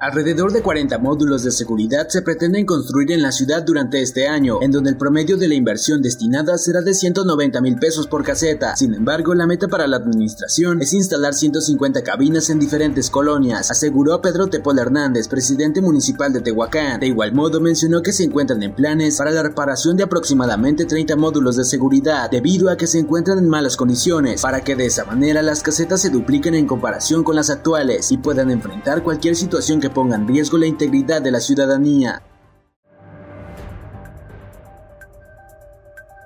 Alrededor de 40 módulos de seguridad se pretenden construir en la ciudad durante este año, en donde el promedio de la inversión destinada será de 190 mil pesos por caseta. Sin embargo, la meta para la administración es instalar 150 cabinas en diferentes colonias, aseguró Pedro Tepol Hernández, presidente municipal de Tehuacán. De igual modo, mencionó que se encuentran en planes para la reparación de aproximadamente 30 módulos de seguridad, debido a que se encuentran en malas condiciones, para que de esa manera las casetas se dupliquen en comparación con las actuales y puedan enfrentar cualquier situación que pongan en riesgo la integridad de la ciudadanía.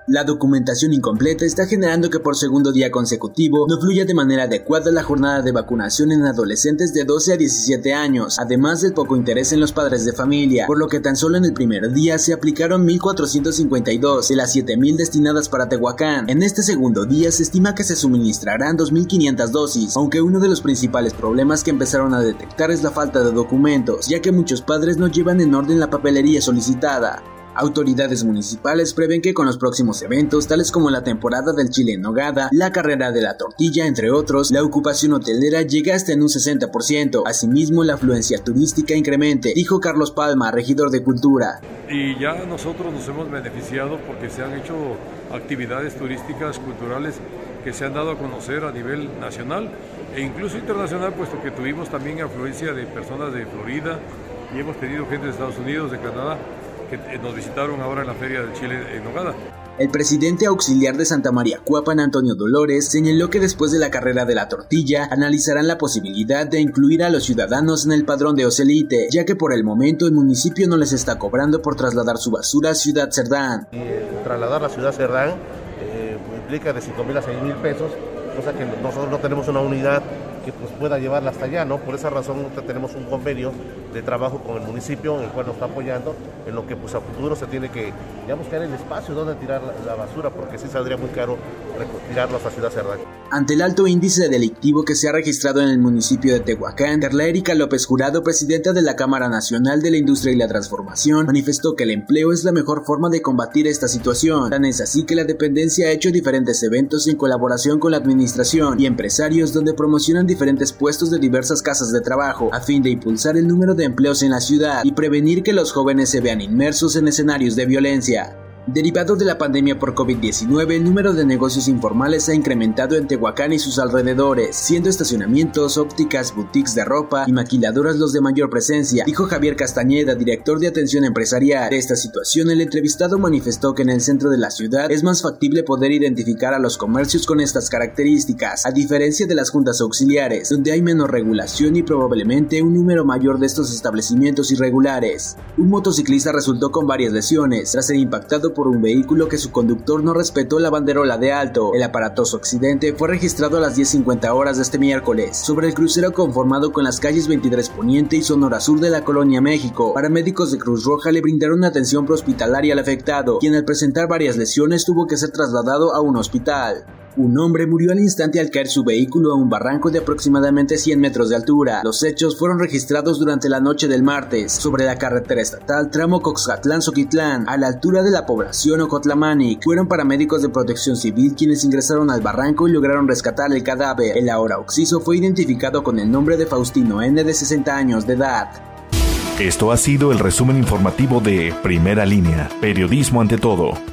La documentación incompleta está generando que por segundo día consecutivo no fluya de manera adecuada la jornada de vacunación en adolescentes de 12 a 17 años, además del poco interés en los padres de familia, por lo que tan solo en el primer día se aplicaron 1.452 de las 7.000 destinadas para Tehuacán. En este segundo día se estima que se suministrarán 2.500 dosis, aunque uno de los principales problemas que empezaron a detectar es la falta de documentos, ya que muchos padres no llevan en orden la papelería solicitada. Autoridades municipales prevén que con los próximos eventos, tales como la temporada del chile en nogada, la carrera de la tortilla, entre otros, la ocupación hotelera llega hasta en un 60%. Asimismo, la afluencia turística incremente, dijo Carlos Palma, regidor de Cultura. Y ya nosotros nos hemos beneficiado porque se han hecho actividades turísticas, culturales que se han dado a conocer a nivel nacional e incluso internacional, puesto que tuvimos también afluencia de personas de Florida y hemos tenido gente de Estados Unidos, de Canadá que nos visitaron ahora en la Feria del Chile en Nogada. El presidente auxiliar de Santa María Cuapan, Antonio Dolores, señaló que después de la carrera de la tortilla analizarán la posibilidad de incluir a los ciudadanos en el padrón de Ocelite, ya que por el momento el municipio no les está cobrando por trasladar su basura a Ciudad Cerdán. trasladar a Ciudad Cerdán eh, implica de 5 mil a 6 mil pesos, cosa que nosotros no tenemos una unidad que pues, pueda llevarla hasta allá, ¿no? Por esa razón tenemos un convenio de trabajo con el municipio en el cual nos está apoyando, en lo que pues a futuro se tiene que ya buscar el espacio donde tirar la, basura, porque sí saldría muy caro tirarlo hasta Ciudad Cerdán. Ante el alto índice delictivo que se ha registrado en el municipio de Tehuacán, Carla Erika López Jurado, presidenta de la Cámara Nacional de la Industria y la Transformación, manifestó que el empleo es la mejor forma de combatir esta situación. Tan es así que la dependencia ha hecho diferentes eventos en colaboración con la administración y empresarios donde promocionan diferentes puestos de diversas casas de trabajo a fin de impulsar el número de empleos en la ciudad y prevenir que los jóvenes se vean inmersos en escenarios de violencia. Derivado de la pandemia por COVID-19, el número de negocios informales ha incrementado en Tehuacán y sus alrededores, siendo estacionamientos, ópticas, boutiques de ropa y maquiladoras los de mayor presencia, dijo Javier Castañeda, director de atención empresarial. De esta situación, el entrevistado manifestó que en el centro de la ciudad es más factible poder identificar a los comercios con estas características, a diferencia de las juntas auxiliares, donde hay menos regulación y probablemente un número mayor de estos establecimientos irregulares. Un motociclista resultó con varias lesiones tras ser impactado por un vehículo que su conductor no respetó la banderola de alto. El aparatoso accidente fue registrado a las 10.50 horas de este miércoles sobre el crucero conformado con las calles 23 Poniente y Sonora Sur de la Colonia México. Paramédicos de Cruz Roja le brindaron atención prehospitalaria al afectado, quien al presentar varias lesiones tuvo que ser trasladado a un hospital. Un hombre murió al instante al caer su vehículo a un barranco de aproximadamente 100 metros de altura. Los hechos fueron registrados durante la noche del martes sobre la carretera estatal tramo Coxcatlán-Soquitlán, a la altura de la población Ocotlamanic. Fueron paramédicos de protección civil quienes ingresaron al barranco y lograron rescatar el cadáver. El ahora occiso fue identificado con el nombre de Faustino N de 60 años de edad. Esto ha sido el resumen informativo de Primera Línea, Periodismo ante todo.